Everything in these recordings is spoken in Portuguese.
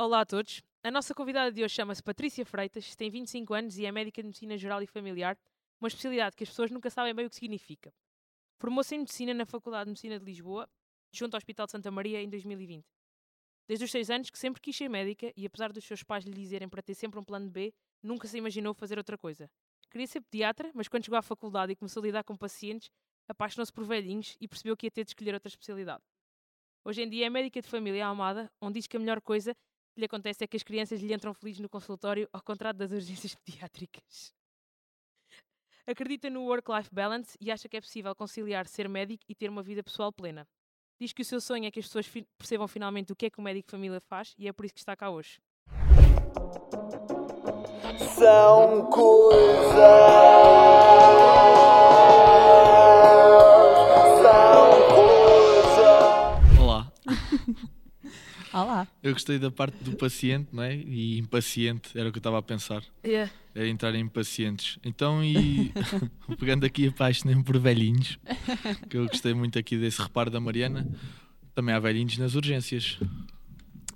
Olá a todos. A nossa convidada de hoje chama-se Patrícia Freitas, tem 25 anos e é médica de Medicina Geral e Familiar, uma especialidade que as pessoas nunca sabem bem o que significa. Formou-se em Medicina na Faculdade de Medicina de Lisboa, junto ao Hospital de Santa Maria, em 2020. Desde os 6 anos que sempre quis ser médica e apesar dos seus pais lhe dizerem para ter sempre um plano B, nunca se imaginou fazer outra coisa. Queria ser pediatra, mas quando chegou à faculdade e começou a lidar com pacientes, apaixonou-se por velhinhos e percebeu que ia ter de escolher outra especialidade. Hoje em dia é médica de família Almada, onde diz que a melhor coisa que lhe acontece é que as crianças lhe entram felizes no consultório ao contrário das urgências pediátricas. Acredita no work-life balance e acha que é possível conciliar ser médico e ter uma vida pessoal plena. Diz que o seu sonho é que as pessoas percebam finalmente o que é que o médico família faz e é por isso que está cá hoje. São coisas. Olá. eu gostei da parte do paciente, não é? E impaciente, era o que eu estava a pensar. Yeah. Era entrar em pacientes. Então, e pegando aqui apaixonei-me por velhinhos, que eu gostei muito aqui desse reparo da Mariana. Também há velhinhos nas urgências.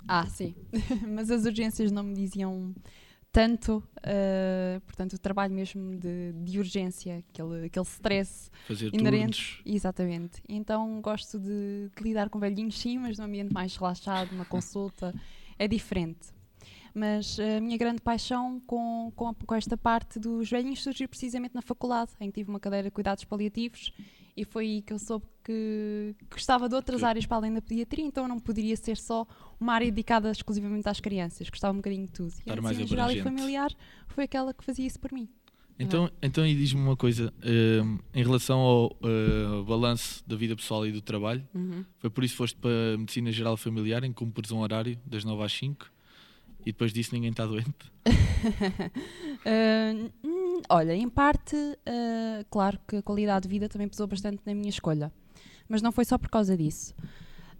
Ah, sim. Mas as urgências não me diziam tanto, eh, portanto, o trabalho mesmo de, de urgência, aquele, aquele stress Fazer inerente. turnos. Exatamente. Então gosto de, de lidar com velhinhos, sim, mas num ambiente mais relaxado, uma consulta, é diferente. Mas a minha grande paixão com, com, a- com esta parte dos velhinhos surgiu precisamente na faculdade, em que tive uma cadeira de cuidados paliativos e foi aí que eu soube que gostava de outras áreas para além da pediatria, então não poderia ser só uma área dedicada exclusivamente às crianças, gostava um bocadinho de tudo. E a medicina geral e familiar foi aquela que fazia isso por mim. Então, então e diz-me uma coisa, hum, em relação ao uh, balanço da vida pessoal e do trabalho, foi por isso que foste para a Medicina Geral Familiar, em que cumpres um horário das 9 às 5 e depois disso ninguém está doente? Hum, olha, em parte, ah, claro que a qualidade de vida também pesou bastante na minha escolha, mas não foi só por causa disso.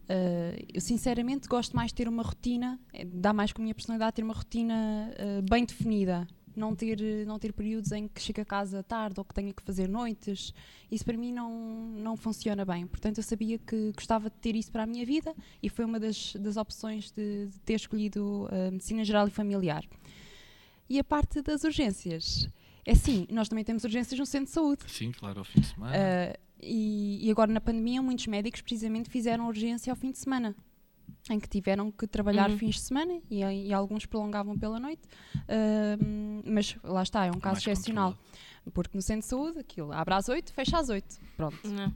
Ah, eu sinceramente gosto mais de ter uma rotina, eh, dá mais com a minha personalidade ter uma rotina ah, bem definida, não ter, não ter períodos em que chego a casa tarde ou que tenha que fazer noites. Isso para mim não, não funciona bem. Portanto, eu sabia que gostava de ter isso para a minha vida e foi uma das, das opções de, de ter escolhido a medicina geral e familiar. E a parte das urgências. É sim, nós também temos urgências no centro de saúde. Sim, claro, ao fim de semana. Ah, e, e agora na pandemia, muitos médicos precisamente fizeram urgência ao fim de semana, em que tiveram que trabalhar Uhum. fins de semana e, e alguns prolongavam pela noite. Ah, mas lá está, é um caso Mais excepcional. controlado. Porque no centro de saúde, aquilo abre às 8, fecha às 8. Pronto. Não.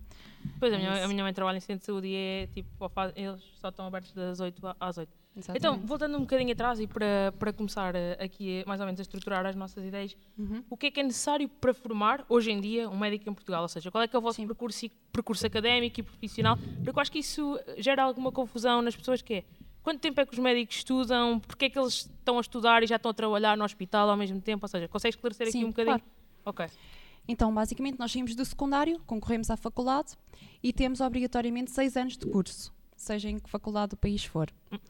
Pois, a É minha, a isso. minha mãe trabalha em centro de saúde e é tipo, eles só estão abertos das 8 a- às 8. Exatamente. Então, voltando um bocadinho atrás e para, para começar eh, aqui eh, mais ou menos a estruturar as nossas ideias, Uhum. o que é que é necessário para formar hoje em dia um médico em Portugal? Ou seja, qual é que é o vosso percurso, percurso académico e profissional? Porque eu acho que isso gera alguma confusão nas pessoas que é quanto tempo é que os médicos estudam, porque é que eles estão a estudar e já estão a trabalhar no hospital ao mesmo tempo? Ou seja, consegues esclarecer aqui Sim, um bocadinho? claro. Ok. Então, basicamente, nós saímos do secundário, concorremos à faculdade e temos obrigatoriamente 6 anos de curso, seja em que faculdade do país for.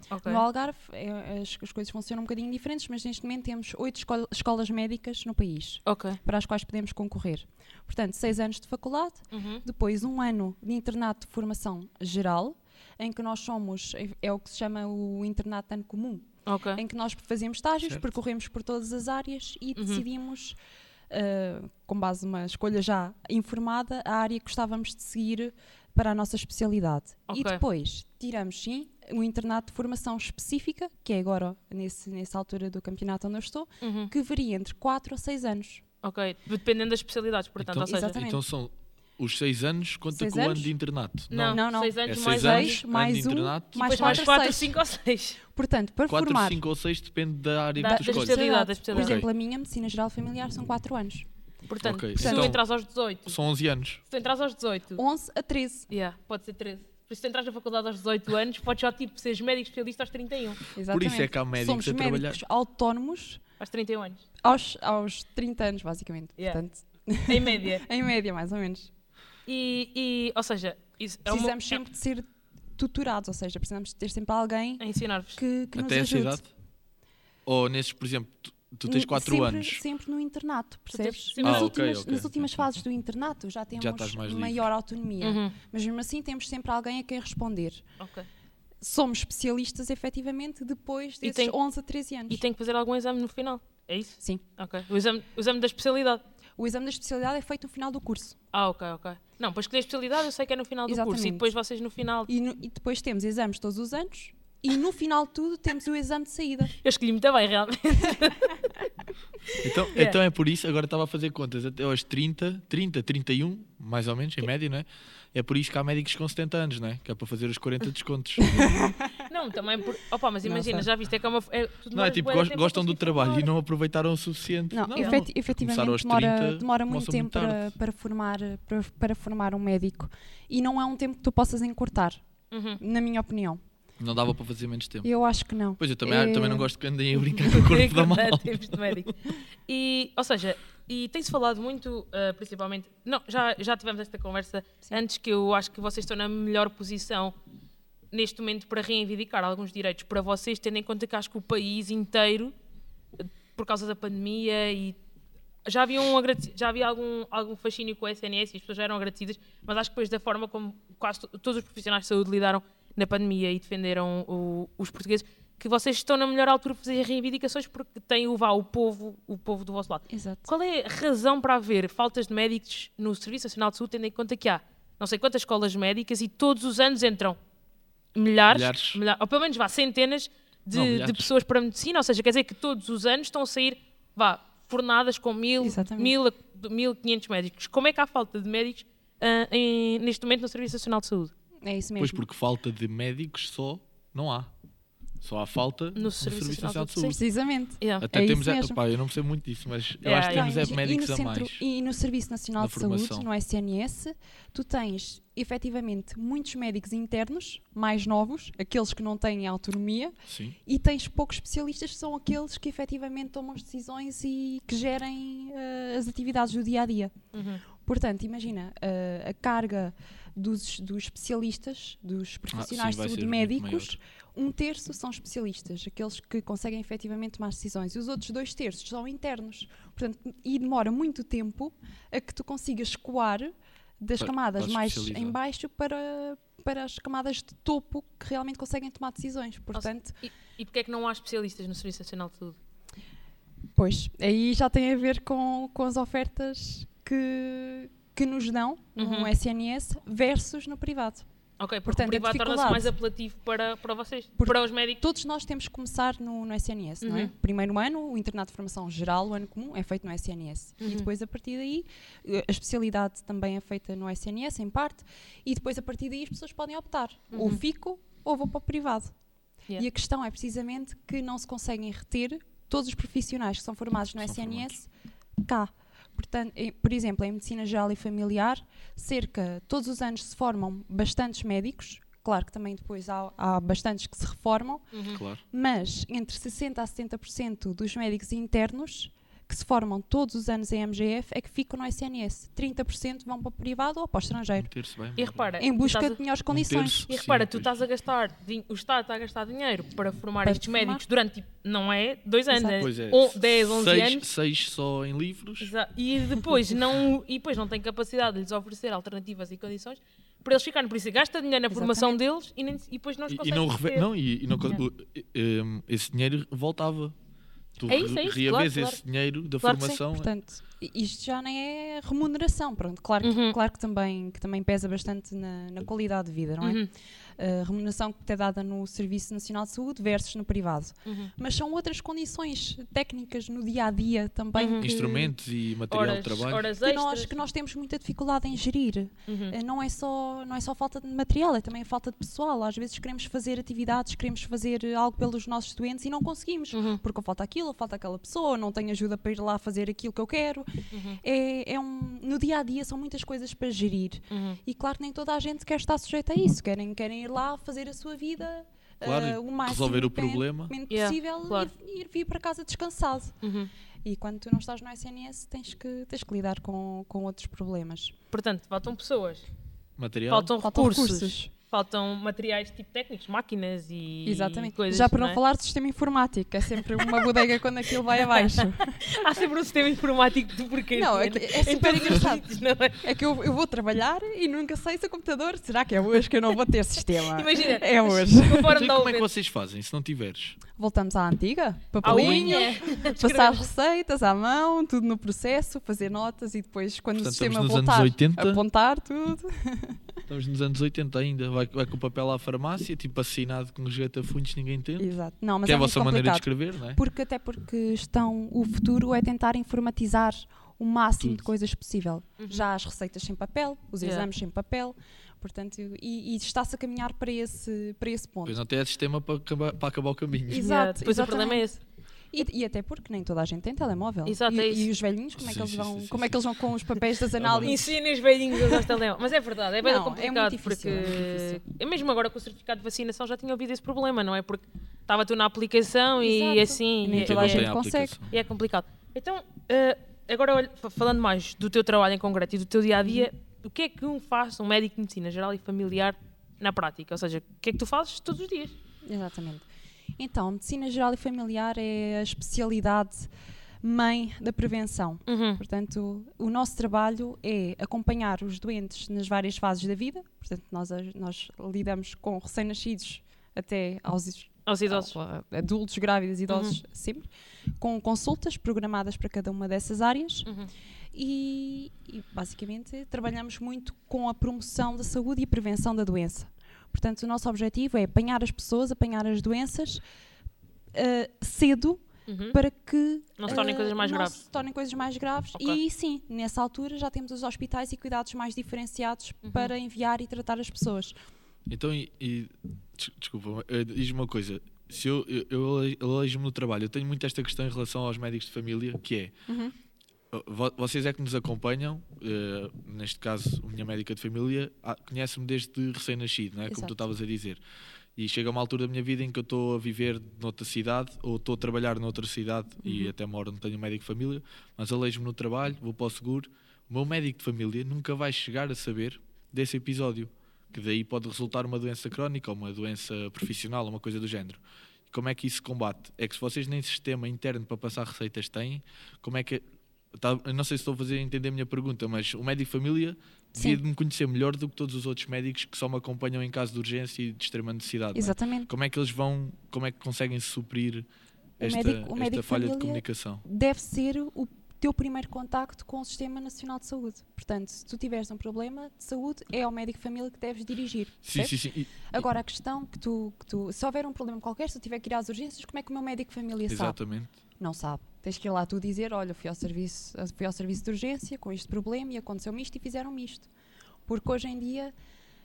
ok. No Algarve, é, as, as coisas funcionam um bocadinho diferentes, mas neste momento temos oito escol- escolas médicas no país Ok. para as quais podemos concorrer. Portanto, seis anos de faculdade, Uhum. depois um ano de internato de formação geral, em que nós somos, é, é o que se chama o internato de ano comum, Ok. em que nós fazemos estágios, Certo. percorremos por todas as áreas e Uhum. decidimos, ah, com base numa escolha já informada, a área que gostávamos de seguir para a nossa especialidade. Ok. E depois tiramos, sim, um internato de formação específica, que é agora, nesse, nessa altura do campeonato onde eu estou, Uhum. que varia entre 4 a 6 anos. Ok. Dependendo das especialidades, portanto. então, ou seja, Exatamente. então são os 6 anos, conta Seis com o ano anos? de internato. Não, Não, não. Seis É anos 6 mais anos, seis, mais um, internato, mais depois mais 4 4, a 6. 5 ou 6. Portanto, para 4, formar, 5 ou 6 depende da área Da- que tu escolhes. por exemplo, a minha medicina geral familiar são 4 anos. Portanto, Ok, se tu então- entras aos 18, São 11 anos. se tu entras aos 18, 11 a 13. yeah, pode ser 13. Por isso, se tu entras na faculdade aos 18 anos, podes já tipo seres médico especialista aos 31. Exatamente. isso é que há médicos Somos a trabalhar. médicos autónomos Aos 31 anos. aos, aos 30 anos, basicamente. Yeah. Portanto, Em média. em média, mais ou menos. E, e ou seja, isso é uma- Precisamos sempre de ser tuturados, ou seja, precisamos de ter sempre alguém a ensinar-vos. que, que nos Até essa ajude. idade? Ou nesses, por exemplo, tu, tu tens N- 4 sempre, anos. Sempre no internato, tens percebes? sempre- Nas Ah, ok, últimas, ok. nas últimas fases do internato já temos estás mais livre. maior autonomia. Uhum. Mas mesmo assim temos sempre alguém a quem responder. Ok. somos especialistas efetivamente depois desses tem- 11 a 13 anos. E tem que fazer algum exame no final. É isso? Sim. Ok. O exame, o exame da especialidade. O exame da especialidade é feito no final do curso. Ah, ok, ok. Não, para escolher a especialidade eu sei que é no final do curso. E Exatamente. depois vocês no final. E, no- e depois temos exames todos os anos. E no final de tudo temos o exame de saída. Eu escolhi muito bem, realmente. Então, Yeah. então é por isso, agora estava a fazer contas, até aos 30, 30, 31, mais ou menos, em média, não é? É por isso que há médicos com 70 anos, não é? Que é para fazer os 40 descontos. Não, também por. Opa, mas Não imagina, já viste, é que é uma. É, Não é tipo, bué de gos- tempo a gostam do trabalho e não aproveitaram o suficiente. Não, Não, efeti- Começar efetivamente demora, 30, demora muito tempo para, para, formar, para, para formar um médico. E não é um tempo que tu possas encurtar, Uhum. na minha opinião. Não dava para fazer menos tempo. Eu acho que não. Pois eu também, É- também não gosto que andem a brincar com o corpo da Verdade, malta. tempos de médico. E, ou seja, e tem-se falado muito, ah, principalmente. Não, já, já tivemos esta conversa antes que eu acho que vocês estão na melhor posição neste momento para reivindicar alguns direitos para vocês, tendo em conta que acho que o país inteiro, por causa da pandemia e. Já havia, um já havia algum, algum fascínio com o SNS e as pessoas já eram agradecidas, mas acho que depois da forma como quase to- todos os profissionais de saúde lidaram na pandemia e defenderam o- os portugueses, que vocês estão na melhor altura para fazer reivindicações porque têm o, vá, o, povo, o povo do vosso lado. Exato. Qual é a razão para haver faltas de médicos no Serviço Nacional de Saúde, tendo em conta que há não sei quantas escolas médicas e todos os anos entram milhares, Milhares. milha- ou pelo menos vá, centenas de, Não, de pessoas para a medicina, ou seja, quer dizer que todos os anos estão a sair vá, fornadas com mil, Exatamente. mil, a- mil quinhentos médicos. Como é que há falta de médicos ah, em- neste momento no Serviço Nacional de Saúde? É isso mesmo. Pois porque falta de médicos só não há. Só há falta no, Serviço Serviço Nacional Nacional de de Saúde. Precisamente. Yeah. Até É temos, isso é, mesmo. pá, eu não percebo muito disso, mas eu acho que yeah. temos é médicos a mais. E no Serviço Nacional na de Saúde, no SNS, tu tens efetivamente muitos médicos internos, mais novos, aqueles que não têm autonomia, Sim. e tens poucos especialistas que são aqueles que efetivamente tomam as decisões e que gerem eh, as atividades do dia a dia. Uhum. Portanto, imagina eh, a carga dos, dos especialistas, dos profissionais Ah, vai de saúde médicos, um terço são especialistas, aqueles que conseguem efetivamente tomar decisões, e os outros dois terços são internos. Portanto, e demora muito tempo a que tu consigas escoar das Para- camadas para mais em baixo para, para as camadas de topo que realmente conseguem tomar decisões. Portanto, E, e porquê é que não há especialistas no Serviço Nacional de Saúde? Pois, aí já tem a ver com, com as ofertas que, que nos dão Uhum. no SNS versus no privado. Ok, Portanto, o a privado torna-se mais apelativo para, para vocês, Porque para os médicos. Todos nós temos que começar no, no SNS, não é? Uhum. Primeiro ano, o internato de formação geral, o ano comum, é feito no SNS. Uhum. E depois, a partir daí, a especialidade também é feita no SNS, em parte, e depois, a partir daí, as pessoas podem optar. Ou Uhum. fico ou vou para o privado. Yeah. E a questão é precisamente que não se conseguem reter todos os profissionais que são formados no São SNS cá. Portanto, por exemplo, em medicina geral e familiar, cerca, todos os anos se formam bastantes médicos, claro que também depois há, há bastantes que se reformam, Uhum. Claro. mas entre 60% a 70% dos médicos internos se formam todos os anos em MGF é que ficam no SNS. 30% vão para o privado ou para o estrangeiro, bem. E repara, em busca a- de melhores Um condições. E repara, Sim, tu estás a gastar, o Estado está a gastar dinheiro para formar Para estes formar. médicos durante, tipo, não é dois anos, Exato. é, Pois é. on- 10, 11 seis, anos. seis só em livros. Exa- E depois, não, e depois não tem capacidade de lhes oferecer alternativas e condições para eles ficarem. Por isso, gasta dinheiro na formação deles e, nem- e depois não os E, e consegue não, reve- não, e, e não co- Yeah. o- e- um, esse dinheiro voltava. Tu É isso, é isso, claro, esse dinheiro da Claro que sim. formação. Portanto, i- isto já nem é remuneração, pronto. Claro que, Uhum. claro que, também, que também pesa bastante na, na qualidade de vida, não é? Uhum, A remuneração que é dada no Serviço Nacional de Saúde versus no privado. uhum. Mas são outras condições técnicas no dia a dia também. Uhum. que- Instrumentos e material Horas, de trabalho. horas que nós, que nós temos muita dificuldade em gerir. Uhum. Eh, Não é, só, não é só falta de material, é também falta de pessoal. Às vezes queremos fazer atividades, queremos fazer eh, algo pelos nossos doentes e não conseguimos. Uhum. Porque falta aquilo, ou falta aquela pessoa, não tenho ajuda para ir lá fazer aquilo que eu quero. Uhum. É, é um, no dia a dia são muitas coisas para gerir. Uhum. E claro que nem toda a gente quer estar sujeita a isso. Querem, querem ir lá fazer a sua vida Claro, eh, o máximo resolver o problema. Yeah, possível claro. e ir vir para casa descansado. Uhum. E quando tu não estás no SNS, tens que, tens que lidar com, com outros problemas. Portanto, faltam pessoas, Material. faltam, Faltam recursos. recursos. Faltam materiais tipo técnicos, máquinas e Exatamente. coisas. Já para não é? falar de sistema informático, é sempre uma bodega quando aquilo vai abaixo. Há sempre um sistema informático de porcaria. Não, é, que- é super engraçado. sítios, não é? É que eu, eu vou trabalhar e nunca sei se o computador. Será que é hoje que eu não vou ter sistema? Imagina, É hoje. conforme Então, como é que vocês fazem se não tiveres? Voltamos à antiga? À Papelinho, passar as receitas à mão, tudo no processo, fazer notas e depois, quando Portanto, o sistema voltar, 80. apontar tudo. Estamos nos anos 80 ainda. Vai, vai com o papel à farmácia, tipo assinado com resgata-fundos, ninguém entende. Exato. Não, mas que é é, a vossa maneira de escrever, não é? Porque até porque estão, o futuro é tentar informatizar o máximo de Tudo. coisas possível. Uhum. Já as receitas sem papel, os Yeah. exames sem papel, portanto, e, e está-se a caminhar para esse, para esse ponto. Pois não tem sistema para acabar, para acabar o caminho. Exato, Yeah, Depois o problema é esse. E, e até porque nem toda a gente tem telemóvel. Exato, e, é isso. e os velhinhos, como é que Sim, eles vão, sim, sim, como é que eles vão com os papéis das análises? Ensinem os velhinhos a usar os telemóveis. Mas é verdade, é bem Não, é complicado. muito difícil, porque é muito difícil. eu mesmo agora com o certificado de vacinação já tinha ouvido esse problema, não é? Porque estava tu na aplicação e Exato. assim. E nem e- toda a e- gente consegue. E é complicado. Então, eh, agora falando mais do teu trabalho em concreto e do teu dia a dia, o que é que um faz, um médico de medicina geral e familiar, na prática? Ou seja, o que é que tu fazes todos os dias? Exatamente. Então, medicina geral e familiar é a especialidade mãe da prevenção. Uhum. Portanto, o nosso trabalho é acompanhar os doentes nas várias fases da vida. Portanto, nós, nós lidamos com recém-nascidos até aos Aos idosos. ao- adultos, grávidas, idosos, sempre, com consultas programadas para cada uma dessas áreas. Uhum. E, e, basicamente trabalhamos muito com a promoção da saúde e a prevenção da doença. Portanto, o nosso objetivo é apanhar as pessoas, apanhar as doenças eh, cedo Uhum. para que Não se tornem eh, coisas mais não graves. se tornem coisas mais graves. Ok. E sim, nessa altura já temos os hospitais e cuidados mais diferenciados Uhum. para enviar e tratar as pessoas. Então, e, e- des- desculpa, eh, diz-me uma coisa. Se eu, eu, eu ele- elejo-me no trabalho, eu tenho muito esta questão em relação aos médicos de família, que é, Uhum. Uh, vo- vocês é que nos acompanham, eh, neste caso, a minha médica de família, ah, conhece-me desde recém-nascido, não é? Como tu estavas a dizer. E chega uma altura da minha vida em que eu estou a viver noutra cidade, ou estou a trabalhar noutra cidade, e Uhum. até moro onde tenho médico de família, mas alejo-me no trabalho, vou para o seguro. O meu médico de família nunca vai chegar a saber desse episódio que daí pode resultar uma doença crónica ou uma doença profissional, uma coisa do género. E como é que isso se combate? É que se vocês nem sistema interno para passar receitas têm, como é que. Tá, não sei se estou a fazer entender a minha pergunta, mas o médico família Sim. devia de me conhecer melhor do que todos os outros médicos que só me acompanham em caso de urgência e de extrema necessidade. é? Exatamente. Como é que eles vão, como é que conseguem suprir esta, médico- esta falha de comunicação? Deve ser o teu primeiro contacto com o Sistema Nacional de Saúde. Portanto, se tu tiveres um problema de saúde, é ao médico família que deves dirigir. Sim, sim, sim. E- Agora, a questão que tu, que tu. Se houver um problema qualquer, se eu tiver que ir às urgências, como é que o meu médico família sabe? exatamente. Não sabe. Tens que ir lá tu dizer: olha, fui ao serviço, fui ao serviço de urgência com este problema e aconteceu-me isto e fizeram-me isto. Porque hoje em dia,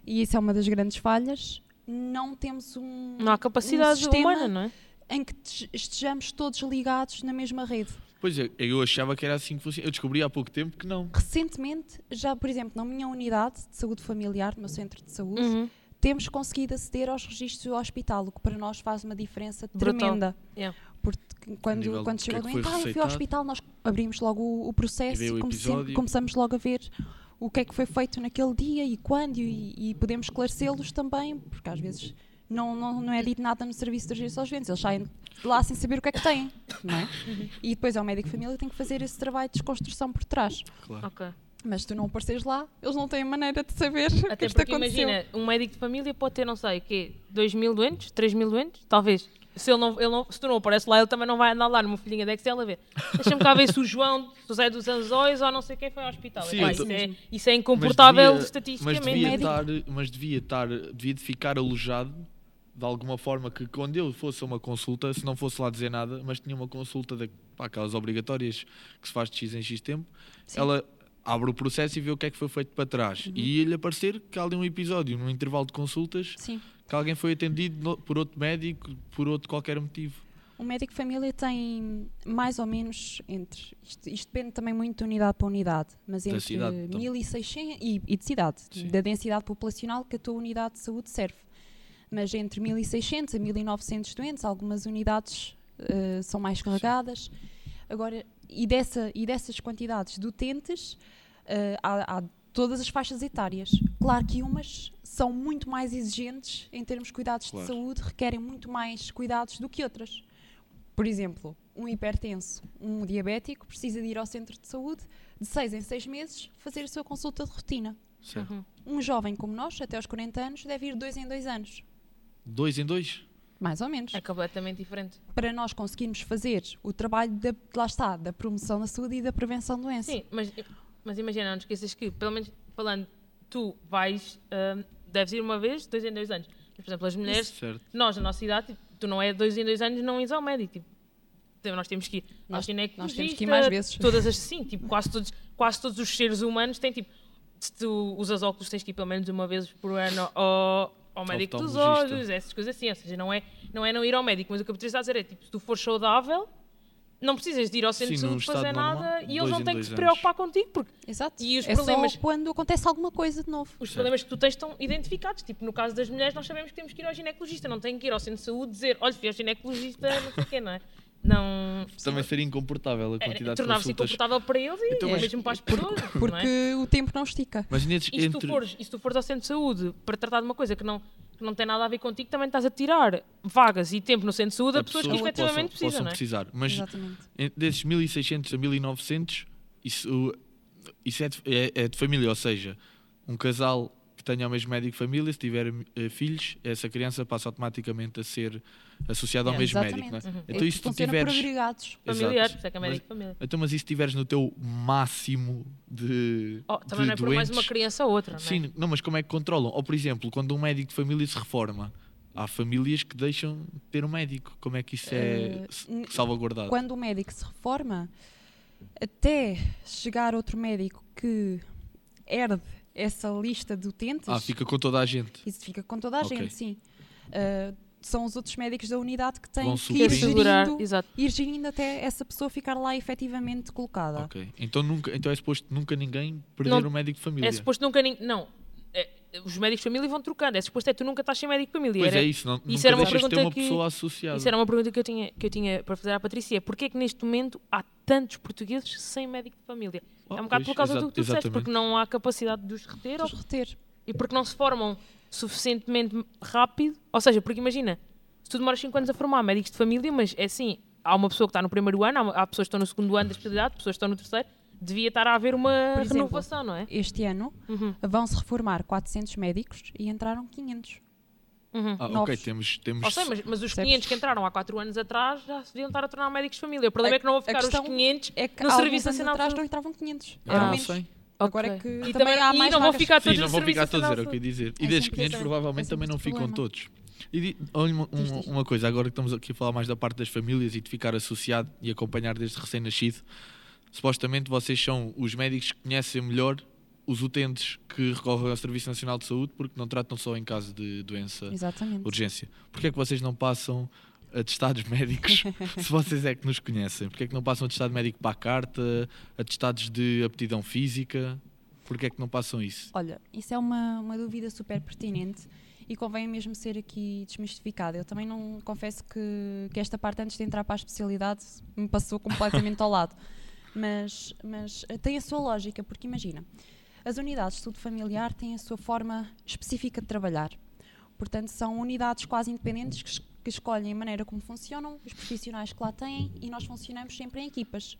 e isso é uma das grandes falhas, não temos um. Não há capacidade um sistema humana, não é? em que te- estejamos todos ligados na mesma rede. Pois é, eu achava que era assim que funcionava. Eu descobri há pouco tempo que não. Recentemente, já por exemplo, na minha unidade de saúde familiar, no meu centro de saúde, Uhum. temos conseguido aceder aos registros do hospital, o que para nós faz uma diferença Brutal. tremenda. Yeah. Porque nível quando, quando do chega o que é que ah, eu fui ao receitado." hospital, nós abrimos logo o, o processo E e, comece- começamos logo a ver o que é que foi feito naquele dia e quando, e, e podemos esclarecê-los também, porque às vezes não, não, não é dito nada no serviço de urgência aos doentes, eles saem de lá sem saber o que é que têm, não é? E depois é o médico de família que tem que fazer esse trabalho de desconstrução por trás. Claro. Ok. Mas se tu não apareceres lá, eles não têm maneira de saber o que Até isto porque aconteceu. imagina, um médico de família pode ter, não sei, o quê? 2 mil doentes? 3 mil doentes? Talvez. Se, ele não, ele não, se tu não aparece lá, ele também não vai andar lá numa folhinha de Excel a ver. Deixa-me cá ver se o João, Zé dos Anzóis ou não sei quem foi ao hospital. Sim, Epá, isso, tô- é, isso é Mas incomportável devia- estatisticamente. Mas devia, estar, mas devia estar, devia de ficar alojado de alguma forma que quando eu fosse a uma consulta, se não fosse lá dizer nada, mas tinha uma consulta de, pá, aquelas obrigatórias que se faz de X em X tempo, Sim. ela abre o processo e vê o que é que foi feito para trás. E ia-lhe aparecer que há ali um episódio, num intervalo de consultas, Sim. Que alguém foi atendido por outro médico, por outro qualquer motivo. O médico de família tem mais ou menos entre. Isto, isto depende também muito de unidade para unidade, mas entre cidade também. 1600 e, e de cidade, Sim. da densidade populacional que a tua unidade de saúde serve. Mas entre 1600 a 1900 doentes, algumas unidades eh, são mais carregadas. Agora, e, dessa, e dessas quantidades de utentes, eh, há, há todas as faixas etárias. Claro que umas são muito mais exigentes em termos de cuidados Claro. de saúde, requerem muito mais cuidados do que outras. Por exemplo, um hipertenso, um diabético, precisa de ir ao centro de saúde de 6 em 6 meses fazer a sua consulta de rotina. Certo. Uhum. Um jovem como nós, até aos 40 anos, deve ir 2 em 2 anos. Dois em dois? Mais ou menos. É completamente diferente. Para nós conseguirmos fazer o trabalho, da, lá está, da promoção da saúde e da prevenção de doença. Sim, mas, mas imagina, não esqueças que, pelo menos falando, tu vais, hum, deves ir uma vez, dois em dois anos. Mas, por exemplo, as mulheres, Certo. nós, na nossa idade, tipo, tu não é dois em dois anos não ires ao médico. Tipo, então nós temos que ir Nós- nós temos que ir mais vezes. Todas as, sim, tipo, quase todos, quase todos os seres humanos têm tipo, se tu usas óculos, tens que ir pelo menos uma vez por ano ao, ao médico dos olhos, essas coisas assim. Ou seja, não é, não é não ir ao médico, mas o que está a dizer é tipo, se tu fores saudável, não precisas de ir ao centro Sim, de saúde fazer normal, nada e eles não têm que se anos. preocupar contigo, porque Exato. E os é problemas- só quando acontece alguma coisa de novo. os problemas que tu tens estão identificados. Tipo, no caso das mulheres, nós sabemos que temos que ir ao ginecologista, não tem que ir ao centro de saúde dizer, olha, fui ao ginecologista, não sei o quê, não é? Não. Também seria incomportável a é, quantidade de Tornava-se consultas. inconfortável para eles e Então, mas- mesmo para as pessoas. não é? Porque o tempo não estica. Mas E se, tu entre... fores, e se tu fores ao centro de saúde para tratar de uma coisa que não, que não tem nada a ver contigo, também estás a tirar vagas e tempo no centro de saúde a, pessoas que pessoa efetivamente possam, precisam, possam não é? precisar. Mas Exatamente. en- desses 1600 a 1900, isso, isso é, de, é- é de família, ou seja, um casal que tenha o mesmo médico de família, se tiver eh, filhos, essa criança passa automaticamente a ser associada ao É, mesmo exatamente. médico. Não é? Uhum. Então, isso tu Funciona tiveres. Familiares, é que é Mas- médico de família. Então, mas e se estiveres no teu máximo de. Oh, também de não é por mais doentes? uma criança ou outra, não é? Sim, não, mas como é que controlam? Ou, por exemplo, quando um médico de família se reforma, há famílias que deixam de ter um médico. Como é que isso é Eh, salvaguardado? Quando o médico se reforma, até chegar outro médico que herde essa lista de utentes, Ah, fica com toda a gente. isso fica com toda a Ok. gente, sim. Ah, são os outros médicos da unidade que têm que ir gerindo, exato. ir gerindo até essa pessoa ficar lá efetivamente colocada. Ok. Então, nunca, então é suposto nunca ninguém perder Não- um médico de família. É suposto nunca. nin- Não. É, os médicos de família vão trocando. É suposto é tu nunca estás sem médico de família. Pois Era- é isso, não, isso nunca era uma pergunta uma que- pessoa associada. Isso era uma pergunta que eu tinha, que eu tinha para fazer à Patrícia. Porquê é que neste momento há tantos portugueses sem médico de família? Oh, é um bocado pois, por causa do que tu disseste, porque não há capacidade de os reter ou- Os reter. e porque não se formam suficientemente rápido. Ou seja, porque imagina, se tu demoras 5 anos a formar médicos de família, mas é assim, há uma pessoa que está no primeiro ano, há, há pessoas que estão no segundo ano da especialidade, pessoas que estão no terceiro, devia estar a haver uma exemplo, renovação, não é? Este ano Uhum, vão-se reformar 400 médicos e entraram 500. Uhum. Ah, ok, temos. temos Ou seja, mas, mas os Percebes? 500 que entraram há 4 anos atrás já se deviam estar a tornar médicos de família. O problema A- é que não vão ficar os 500 É que no Serviço Nacional atrás não entravam 500. Ah, Eram não sei. Agora Ok. é que e também há e mais não vão ficar Sim, todos não no vão ficar todos, era o que eu ia dizer. E É desses sempre 500 esse- provavelmente é também não ficam problema. todos. E olha uma, uma- uma coisa, agora que estamos aqui a falar mais da parte das famílias e de ficar associado e acompanhar desde recém-nascido, supostamente vocês são os médicos que conhecem melhor os utentes que recorrem ao Serviço Nacional de Saúde porque não tratam só em caso de doença, Exatamente. urgência. Porquê é que vocês não passam atestados médicos se vocês é que nos conhecem? Porquê é que não passam atestado médico para a carta, atestados de aptidão física? Porquê é que não passam isso? Olha, isso é uma, uma dúvida super pertinente e convém mesmo ser aqui desmistificada. Eu também não confesso que, que esta parte antes de entrar para a especialidade me passou completamente ao lado. Mas, mas tem a sua lógica, porque imagina, as unidades de estudo familiar têm a sua forma específica de trabalhar. Portanto, são unidades quase independentes que, que escolhem a maneira como funcionam, os profissionais que lá têm e nós funcionamos sempre em equipas.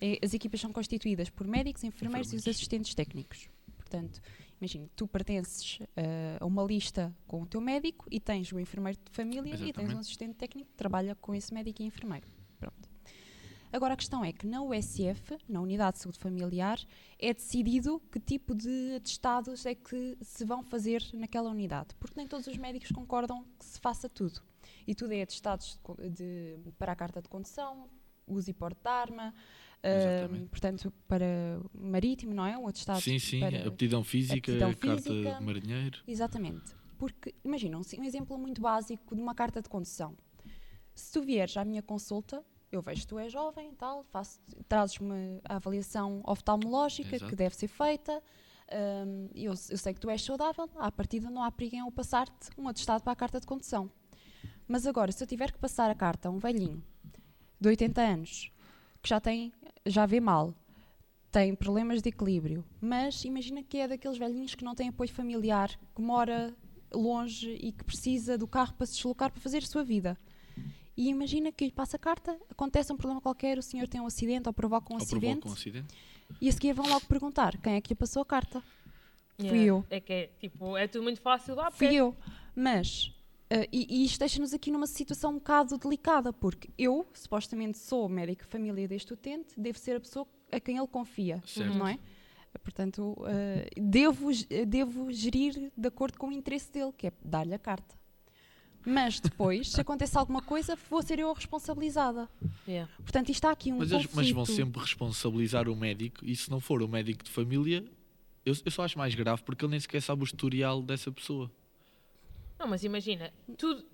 Eh, As equipas são constituídas por médicos, enfermeiros e os assistentes técnicos. Portanto, imagina, tu pertences eh, a uma lista com o teu médico e tens o enfermeiro de família e tens um Exatamente. assistente técnico que trabalha com esse médico e enfermeiro. Agora a questão é que na USF, na Unidade de Saúde Familiar, é decidido que tipo de atestados é que se vão fazer naquela unidade. Porque nem todos os médicos concordam que se faça tudo. E tudo é atestados de de- para a carta de condução, uso e porte de arma, Exatamente. portanto, para marítimo, não é? Um atestado Sim, sim, para... aptidão física, aptidão carta física. de marinheiro. Exatamente. Porque, imagina, um, um exemplo muito básico de uma carta de condução. Se tu vieres à minha consulta, eu vejo que tu és jovem e tal, trazes-me a avaliação oftalmológica Exato. que deve ser feita, hum, eu, eu sei que tu és saudável, à partida não há perigo em eu passar-te um atestado para a carta de condução. Mas agora, se eu tiver que passar a carta a um velhinho de 80 anos, que já tem, já vê mal, tem problemas de equilíbrio, mas imagina que é daqueles velhinhos que não têm apoio familiar, que mora longe e que precisa do carro para se deslocar para fazer a sua vida. E imagina que lhe passa a carta, acontece um problema qualquer, o senhor tem um acidente ou provoca um Ou acidente, provoca um acidente. e a seguir vão logo perguntar quem é que lhe passou a carta. Fui Yeah. eu. É que é, tipo, é tudo muito fácil. Ah, Fui eu. Mas, eh, e, e isto deixa-nos aqui numa situação um bocado delicada, porque eu, supostamente, sou médico família deste utente, devo ser a pessoa a quem ele confia, Certo. não é? Portanto, eh, devo, devo gerir de acordo com o interesse dele, que é dar-lhe a carta. Mas depois, se acontecer alguma coisa, vou ser eu a responsabilizada. Yeah. Portanto, isto está aqui um Mas, conflito. mas vão sempre responsabilizar o médico e se não for o médico de família, eu, eu só acho mais grave porque ele nem sequer sabe o historial dessa pessoa. Não, mas imagina, tudo,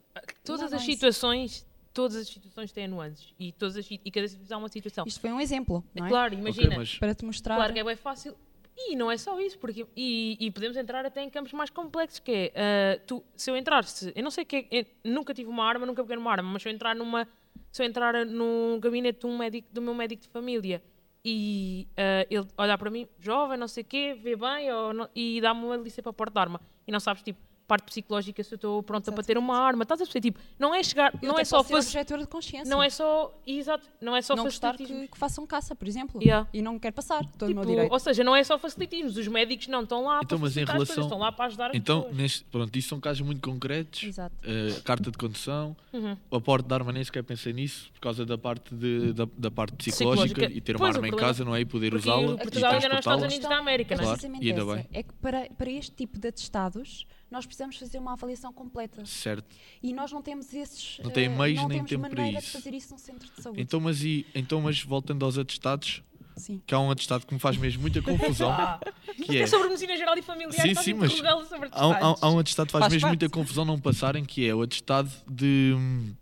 todas Não, as situações, todas as situações têm nuances e, todas as, e cada situação é uma situação. Isto foi um exemplo, não é? Claro, imagina, mas Para te mostrar. claro que é bem fácil. E não é só isso, porque e, e podemos entrar até em campos mais complexos, que é, ah, tu, se eu entrar, se, eu não sei que é, nunca tive uma arma, nunca peguei numa arma, mas se eu entrar numa, se eu entrar num gabinete um médico, do meu médico de família e ah, ele olhar para mim, jovem, não sei o quê, vê bem, ou não- e dá-me uma licença para a porta de arma, e não sabes, tipo, parte psicológica se eu estou pronta para ter uma arma, estás a perceber, tipo, não é chegar, Eu não até é só fazer, de consciência. não é só, exato, não é só não gostar que, que façam caça, por exemplo. Yeah. E não quero passar. Estou no Tipo, meu direito. ou seja, não é só facilitismos, os médicos não estão lá Então, para mas em as coisas, relação- estão lá para ajudar as Então, pessoas. neste, pronto, isto são casos muito concretos. Exato. eh, carta de condução, Uhum. o aporte de arma nem sequer pensei nisso, por causa da parte, de, da, da parte psicológica, Psicológica. e ter uma Pois, o arma em casa, não é? E poder usá-la. e Portugal ainda não é Estados transportá-la. Unidos da América, não é? É que para, para este tipo de atestados, nós precisamos fazer uma avaliação completa. Certo. E nós não temos esses. Não tem eh, meios não nem temos tempo para maneira isso. de fazer isso num centro de saúde. Então, mas, e, então, mas voltando aos atestados, Sim. que há um atestado que me faz mesmo muita confusão, Ah, que é... é sobre medicina geral e familiar, Sim, sim, mas sobre Há, um- há- há um atestado que faz, Faz mesmo parte. muita confusão não passarem, que é o atestado de hum,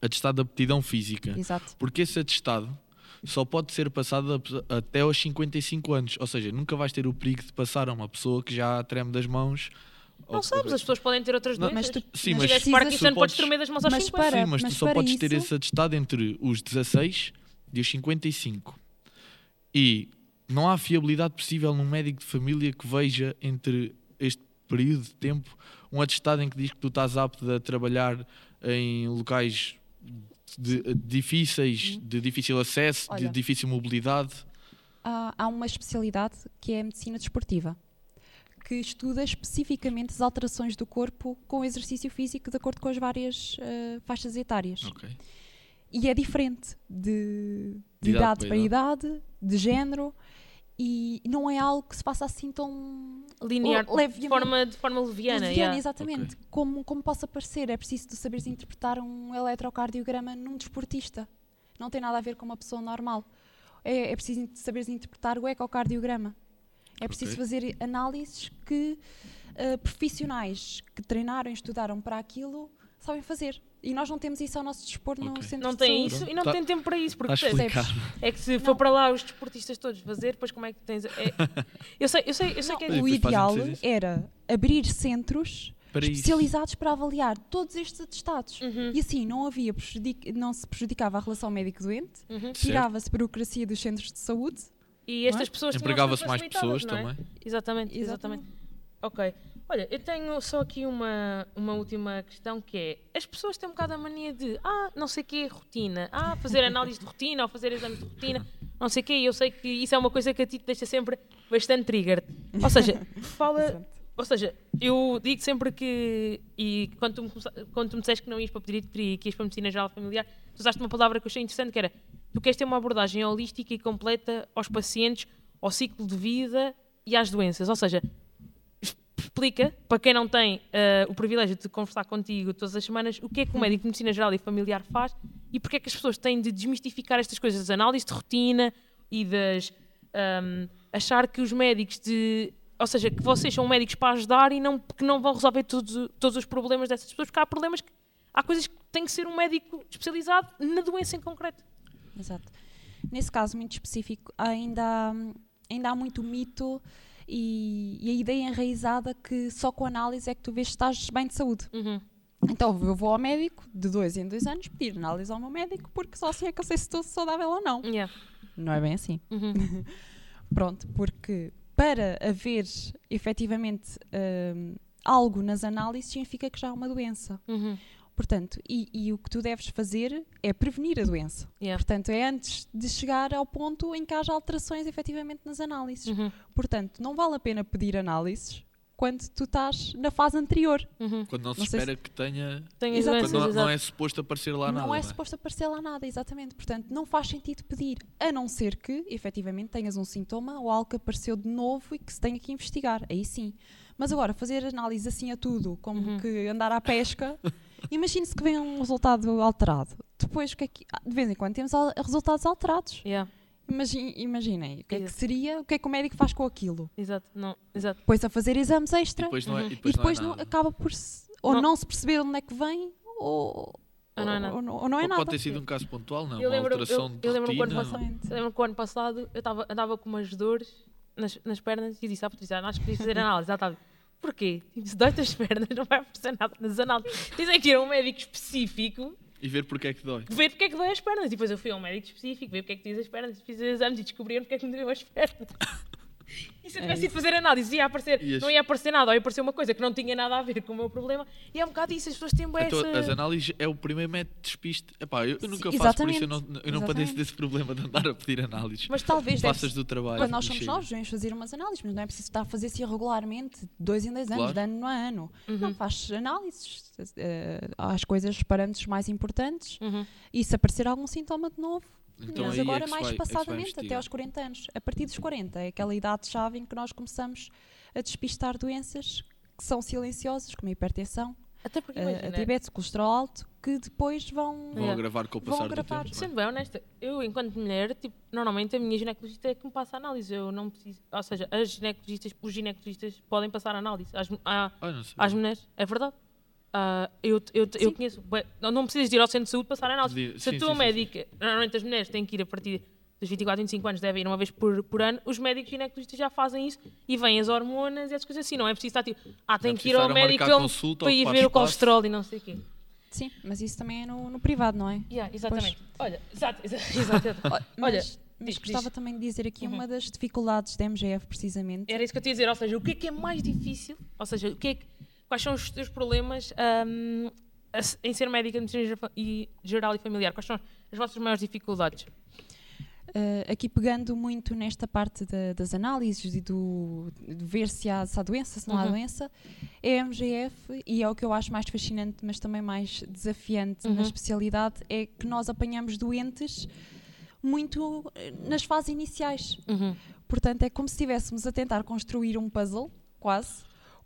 atestado de aptidão física. Exato. Porque esse atestado só pode ser passado a- até aos 55 anos. Ou seja, nunca vais ter o perigo de passar a uma pessoa que já treme das mãos. Não ou- sabes, as pessoas podem ter outras doenças. mas tu- Sim, mas mas Parkinson, podes tremer das mãos aos Mas 50. para- Sim, mas, mas tu só podes ter isso- esse atestado entre os 16 e os 55. E não há fiabilidade possível num médico de família que veja entre este período de tempo um atestado em que diz que tu estás apto a trabalhar em locais de- difíceis, de difícil acesso, de Olha. difícil mobilidade. Há, há uma especialidade que é a medicina desportiva, que estuda especificamente as alterações do corpo com o exercício físico de acordo com as várias eh, faixas etárias. Ok. E é diferente de, de De idade idade, para idade, de género, e não é algo que se faça assim tão Linear, de forma, de forma leviana. leviana, yeah. exatamente. Como, como possa parecer, é preciso tu saberes interpretar um eletrocardiograma num desportista. Não tem nada a ver com uma pessoa normal. É, é preciso saberes interpretar o ecocardiograma. É preciso Ok. fazer análises que eh, profissionais que treinaram e estudaram para aquilo sabem fazer. E nós não temos isso ao nosso dispor no Ok. centro Não de tem saúde. isso e não Tá- tem tempo para isso. Porque explicado. é que se for para lá os desportistas todos fazer, depois como é que tens. é- eu sei, eu sei, eu sei Não, que é. O ideal isso? era abrir centros Para isso. especializados para avaliar todos estes atestados. Uhum, E assim não havia prejudic- não se prejudicava a relação médico-doente, uhum. Tirava-se burocracia dos centros de saúde. E estas pessoas tinham Empregava-se as mais pessoas é? também. Exatamente, exatamente. Ok. Olha, eu tenho só aqui uma, uma última questão que é: as pessoas têm um bocado a mania de, ah, não sei o que é rotina, ah, fazer análise de rotina ou fazer exames de rotina, não sei o que, e eu sei que isso é uma coisa que a ti te deixa sempre bastante trigger. Ou seja, fala. Ou seja, eu digo sempre que, e quando tu me, quando tu me disseste que não ias para pedir que ias para medicina geral familiar, tu usaste uma palavra que eu achei interessante que era tu queres ter uma abordagem holística e completa aos pacientes, ao ciclo de vida e às doenças. Ou seja, explica, para quem não tem eh, o privilégio de conversar contigo todas as semanas, o que é que o médico de medicina geral e familiar faz e porque é que as pessoas têm de desmistificar estas coisas, das análises de rotina e das ahm, achar que os médicos de ou seja, que vocês são médicos para ajudar e não, que não vão resolver todos, todos os problemas dessas pessoas, porque há problemas que há coisas que tem que ser um médico especializado na doença em concreto. Exato. Nesse caso muito específico, ainda, há- ainda há muito mito e, e a ideia enraizada que só com análise é que tu vês se estás bem de saúde. Uhum. Então eu vou ao médico de dois em dois anos pedir análise ao meu médico porque só assim é que eu sei se estou saudável ou não. Yeah. Não é bem assim. Uhum. Pronto, porque para haver efetivamente hum, algo nas análises significa que já há uma doença. Uhum. Portanto, e, e o que tu deves fazer é prevenir a doença. Yeah. Portanto, é antes de chegar ao ponto em que haja alterações efetivamente nas análises. Uhum. Portanto, não vale a pena pedir análises quando tu estás na fase anterior. Uhum. Quando não se Não espera que tenha. Tenho Exato. Quando não, não é suposto aparecer lá não nada. é suposto aparecer lá nada, exatamente. Portanto, não faz sentido pedir, a não ser que, efetivamente, tenhas um sintoma ou algo que apareceu de novo e que se tenha que investigar. Aí sim. Mas agora, fazer análise assim a tudo, como Uhum. que andar à pesca, imagine-se que vem um resultado alterado. Depois, o que é que, de vez em quando, temos resultados alterados. Yeah. Imagi- Imaginem, o que é que Exato. seria, o que é que o médico faz com aquilo? Exato. Não. Exato. Depois a fazer exames E extra depois não é, Uhum. e e depois depois não é não- acaba por se, ou Não. não. se perceber onde é que vem ou, Ou não é nada. ou não- ou não é Ou nada. pode ter sido um caso pontual, não. Eu uma lembro- alteração eu- de eu lembro rotina. Eu lembro que o ano passado eu tava, andava com umas dores nas, nas pernas e disse à Patrícia, "Ah, acho que podias fazer análise. Ela estava, porquê? Tipo, se dói as pernas, não vai aparecer nada nas análises. Dizem que ir a um médico específico E ver porque é que dói. ver porque é que dói as pernas. E depois eu fui a um médico específico, ver porque é que diz as pernas, fiz os exames e descobriram porque é que me doeu as pernas. E se eu É tivesse ido fazer análise, ia aparecer, não ia aparecer nada, ou ia aparecer uma coisa que não tinha nada a ver com o meu problema. E é um bocado isso, as pessoas têm bué Então, essa... as análises é o primeiro método de despiste. Epá, eu, eu nunca Sim, faço por isso, eu não, exatamente. eu não padeço desse problema de andar a pedir análises. Mas talvez Passas do trabalho. Quando nós somos novos, vamos fazer umas análises, mas não é preciso estar a fazer assim regularmente, dois em dois anos, Claro. de ano a ano. Uhum. Não, faz análises eh, às coisas, os parâmetros mais importantes Uhum. e se aparecer algum sintoma de novo, Então mas aí é agora se mais vai- é passadamente, até investigar. aos 40 anos. A partir dos 40 é aquela idade-chave em que nós começamos a despistar doenças que são silenciosas, como a hipertensão, Até porque, a- a imagina, diabetes, o colesterol alto, que depois vão... Vão agravar com o passar do tempo. não é? Sendo bem honesta, eu, enquanto mulher, tipo, normalmente a minha ginecologista é que me passa a análise. Eu não preciso. Ou seja, as ginecologistas, os ginecologistas podem passar a análise às, Ah, sei. às mulheres. É verdade. Ah, eu, eu, eu Sim. conheço. Não, não precisas de ir ao centro de saúde passar a análise. Se a sim, tua sim, sim, médica. Normalmente as mulheres têm que ir a partir dos 24, 25 anos, devem ir uma vez por, por ano. Os médicos ginecologistas já fazem isso e vêm as hormonas e essas coisas assim. Não é preciso estar tipo. Ah, tem é que ir ao médico consulta, para ir ver o colesterol e não sei o quê. Sim, mas isso também é no, no privado, não é? Yeah, exatamente. Olha, exato, exa- exato. exato. Olha, Olha, mas, mas diz- gostava diz. também de dizer aqui Uhum. uma das dificuldades da MGF, precisamente. Era isso que eu te ia dizer, ou seja, o que é que é mais difícil? Ou seja, o que é que- quais são os teus problemas se- em ser médica de medicina geral e- geral e familiar? Quais são as vossas maiores dificuldades? Uh, aqui pegando muito nesta parte da- das análises e do de ver se há, se há doença, se não há Uhum. doença, é a MGF e é o que eu acho mais fascinante, mas também mais desafiante Uhum. na especialidade, é que nós apanhamos doentes muito eh, nas fases iniciais. Portanto, é como se estivéssemos a tentar construir um puzzle, quase,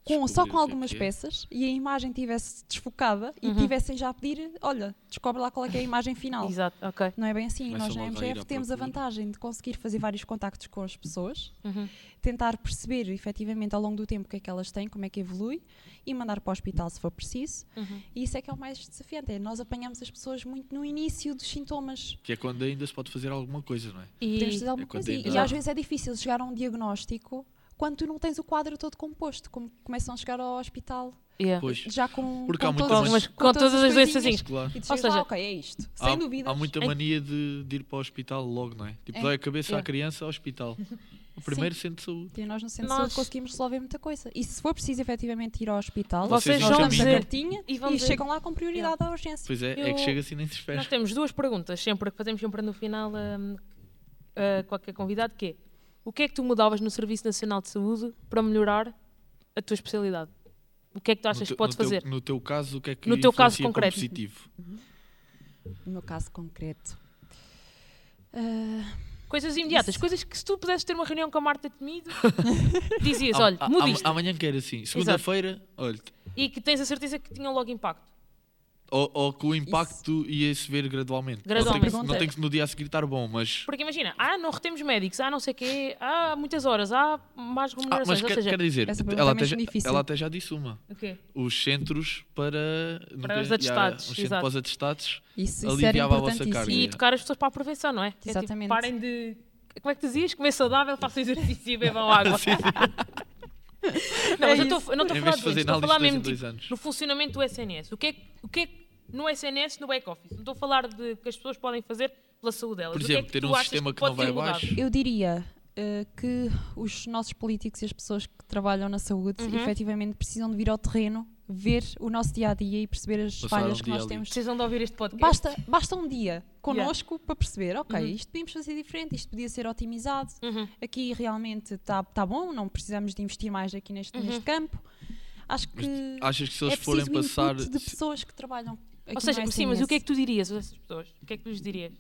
com, só com é algumas é. peças e a imagem estivesse desfocada e Uhum. tivessem já a pedir, olha, descobre lá qual é, que é a imagem final. Exato, ok. Não é bem assim. Começam Nós na a MGF à temos a vantagem de conseguir fazer vários contactos com as pessoas, Uhum. tentar perceber efetivamente ao longo do tempo o que é que elas têm, como é que evolui e mandar para o hospital se for preciso. Uhum. E isso é que é o mais desafiante. É nós apanhamos as pessoas muito no início dos sintomas. Que é quando ainda se pode fazer alguma coisa, não é? E, Podemos fazer alguma é coisa. Ainda e às vezes é difícil chegar a um diagnóstico quando tu não tens o quadro todo composto, como começam a chegar ao hospital yeah. Pois. já com, Porque com há muita todas, as- com todas as coisinhas. doençazinhas. Claro. E Ou seja, ah, ok, é isto. Sem há, dúvidas. há muita mania de, de ir para o hospital logo, não é? Tipo, É. dói a cabeça Yeah. à criança ao hospital. O primeiro centro de saúde. E nós no centro de Nós- saúde conseguimos resolver muita coisa. E se for preciso efetivamente ir ao hospital, Vocês nós vão damos a cartinha e e, chegam lá com prioridade à urgência. Pois é, é Eu- que chega assim nem se espera. Nós temos duas perguntas, sempre que fazemos sempre no final hum, a qualquer convidado, que é o que é que tu mudavas no Serviço Nacional de Saúde para melhorar a tua especialidade? O que é que tu achas no que podes no teu- fazer? no teu caso, o que é que No teu caso concreto. positivo? No meu caso concreto. ah, Coisas imediatas, Isso. coisas que se tu pudesses ter uma reunião com a Marta Temido, dizias, olha, muda am- isto. Amanhã quer assim. Segunda-feira, olha. E que tens a certeza que tinham logo impacto. Ou, ou que o impacto ia-se ver gradualmente. Gradualmente. Não tem, que, não tem que no dia a seguir estar bom, mas. Porque imagina, ah, não retemos médicos, ah, não sei o quê, há muitas horas, há mais Ah, remunerações. mas ou quer, seja, quer dizer, ela é até, já, ela até já disse uma. o quê? Os centros para. não Para os atestados, já, Os centros para os atestados. isso, isso Aliviava a vossa carga. E educar as pessoas para a prevenção, não é? É tipo, Exatamente. parem de. Como é que tu dizias? Comer saudável, façam exercício e bebam água. Não, É mas eu, tô, eu não estou a em falar vez de de fazer doentes, estou a análises falar mesmo tipo, anos. no funcionamento do SNS. O que é, que- o que é que no SNS, no back-office? Não estou a falar de que as pessoas podem fazer pela saúde delas. Por O que é exemplo, que ter um sistema que pode não vai abaixo. Eu diria eh, que os nossos políticos e as pessoas que trabalham na saúde Uhum. efetivamente precisam de vir ao terreno, ver o nosso dia a dia e perceber as Passar falhas um que nós temos. Precisam de ouvir este podcast. Basta, basta um dia connosco para perceber, ok, Uhum. isto podíamos fazer diferente, isto podia ser otimizado, Uhum. aqui realmente está tá bom, não precisamos de investir mais aqui neste, Uhum. neste campo. Acho Mas que Achas que se eles é preciso forem passar. input de pessoas que trabalham aqui Ou seja, no sim, mas o que é que tu dirias a essas pessoas? O que é que lhes dirias?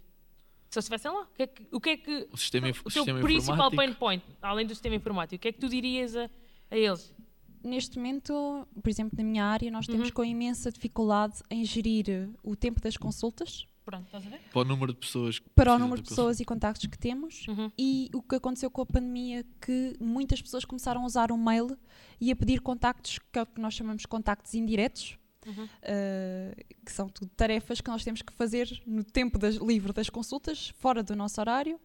Se eles estivessem lá, o que é que, o que, é que O sistema, o teu principal pain point, além do sistema informático, o que é que tu dirias a, a eles? Neste momento, por exemplo, na minha área, nós temos Uhum. com imensa dificuldade em gerir o tempo das consultas Pronto, estás a ver? Para o número de pessoas que para o número de pessoas e contactos que temos Uhum. e o que aconteceu com a pandemia que muitas pessoas começaram a usar o mail e a pedir contactos que é o que nós chamamos de contactos indiretos Uhum. eh, que são tudo tarefas que nós temos que fazer no tempo das, livre das consultas fora do nosso horário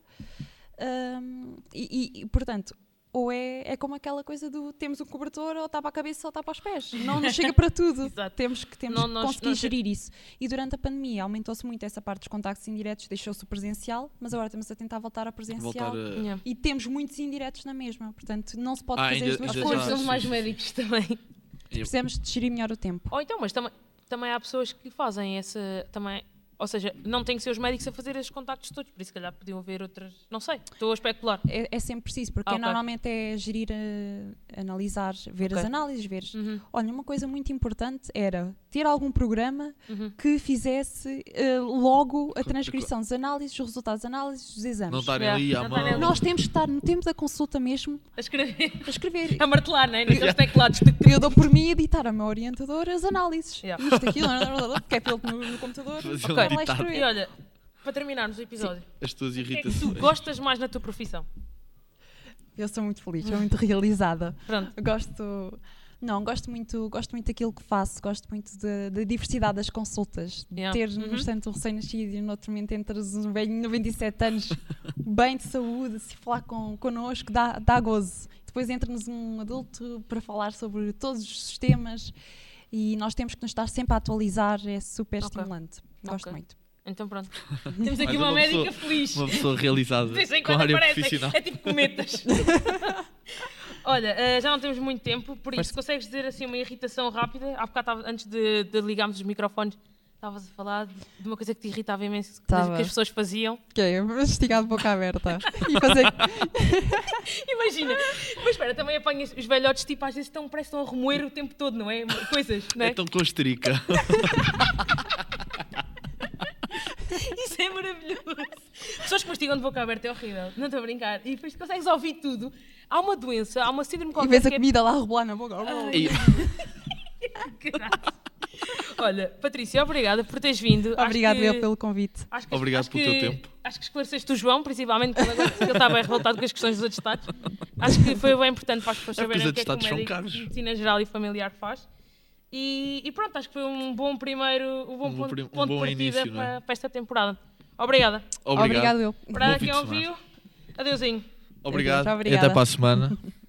e, e- e, portanto ou é, é como aquela coisa do temos um cobertor ou tapa a cabeça ou tapa os pés não nos chega para tudo Exato. temos que, temos Não, que nós- conseguir nós- gerir isso e durante a pandemia aumentou-se muito essa parte dos contactos indiretos deixou-se o presencial mas agora estamos a tentar voltar a presencial Voltar a. Yeah. e temos muitos indiretos na mesma portanto não se pode Ah, fazer ainda- as duas coisas já- precisamos mais médicos também. precisamos de gerir melhor o tempo Ou então, mas também, também há pessoas que fazem essa. Também, ou seja, não tem que ser os médicos a fazer esses contactos todos, por isso, se calhar, podiam haver outras. Não sei, estou a especular. é, é sempre preciso, porque Ah, ok. normalmente é gerir, eh, analisar, ver as Ok. análises, ver. Uhum, Olha, uma coisa muito importante era ter algum programa uhum. que fizesse eh, logo a transcrição das análises, os resultados das análises, dos exames. Não estarem Yeah, ali à não mão. Nós temos que estar no tempo da consulta mesmo A escrever. a escrever. A martelar, não é? Naqueles teclados. Eu dou por mim a editar a meu orientador as análises. Yeah. Isto, aquilo, que é pelo no, no computador. Fazer E olha, para terminarmos o episódio, As tuas o que é que irritações. tu gostas mais na tua profissão? Eu sou muito feliz, sou muito realizada. Pronto. Gosto. Não, gosto muito, gosto muito daquilo que faço, gosto muito da da diversidade das consultas. De Yeah. ter Uhum. num instante um recém-nascido e no outro momento entras um velho de 97 anos, bem de saúde, se falar com, connosco, dá, dá gozo. Depois entra-nos um adulto para falar sobre todos os sistemas e nós temos que nos estar sempre a atualizar, é super Ok. estimulante. Gosto Ok. muito. Então pronto. Temos aqui uma, uma médica pessoa- feliz. Uma pessoa realizada De vez em com quando área aparecem. profissional. É tipo cometas. Olha, eh, já não temos muito tempo, por isso Força. consegues dizer assim uma irritação rápida? Há bocado, antes de, de ligarmos os microfones, estavas a falar de uma coisa que te irritava imenso, que, Tava. que as pessoas faziam. Que é mastigar de boca aberta e fazer. Imagina, mas espera, também apanhas os velhotes, tipo, às vezes estão, parece que estão a remoer o tempo todo, não é? Coisas, não é? É tão costrica. Isso é maravilhoso. Pessoas que mastigam de boca aberta é horrível, não estou a brincar. E depois consegues ouvir tudo. Há uma doença, há uma síndrome E qualquer vês a que é comida lá a rebolar na boca. E- Caralho. Olha, Patrícia, obrigada por teres vindo. Acho Obrigado que- eu pelo convite. acho que- Obrigado acho pelo que- teu tempo. Acho que esclareceste o João, principalmente, porque ele bem revoltado com as questões dos atestados. Acho que foi bem importante para as pessoas É porque saberem os o que é que o médico caros. de medicina geral e familiar faz. E, e pronto, acho que foi um bom primeiro um bom Um bom ponto, prim- um ponto de bom partida início, para, é? para esta temporada. Obrigada. Obrigado. Obrigado eu. Para Bom quem ouviu, adeusinho. Obrigado. Muito E obrigada. até para a semana.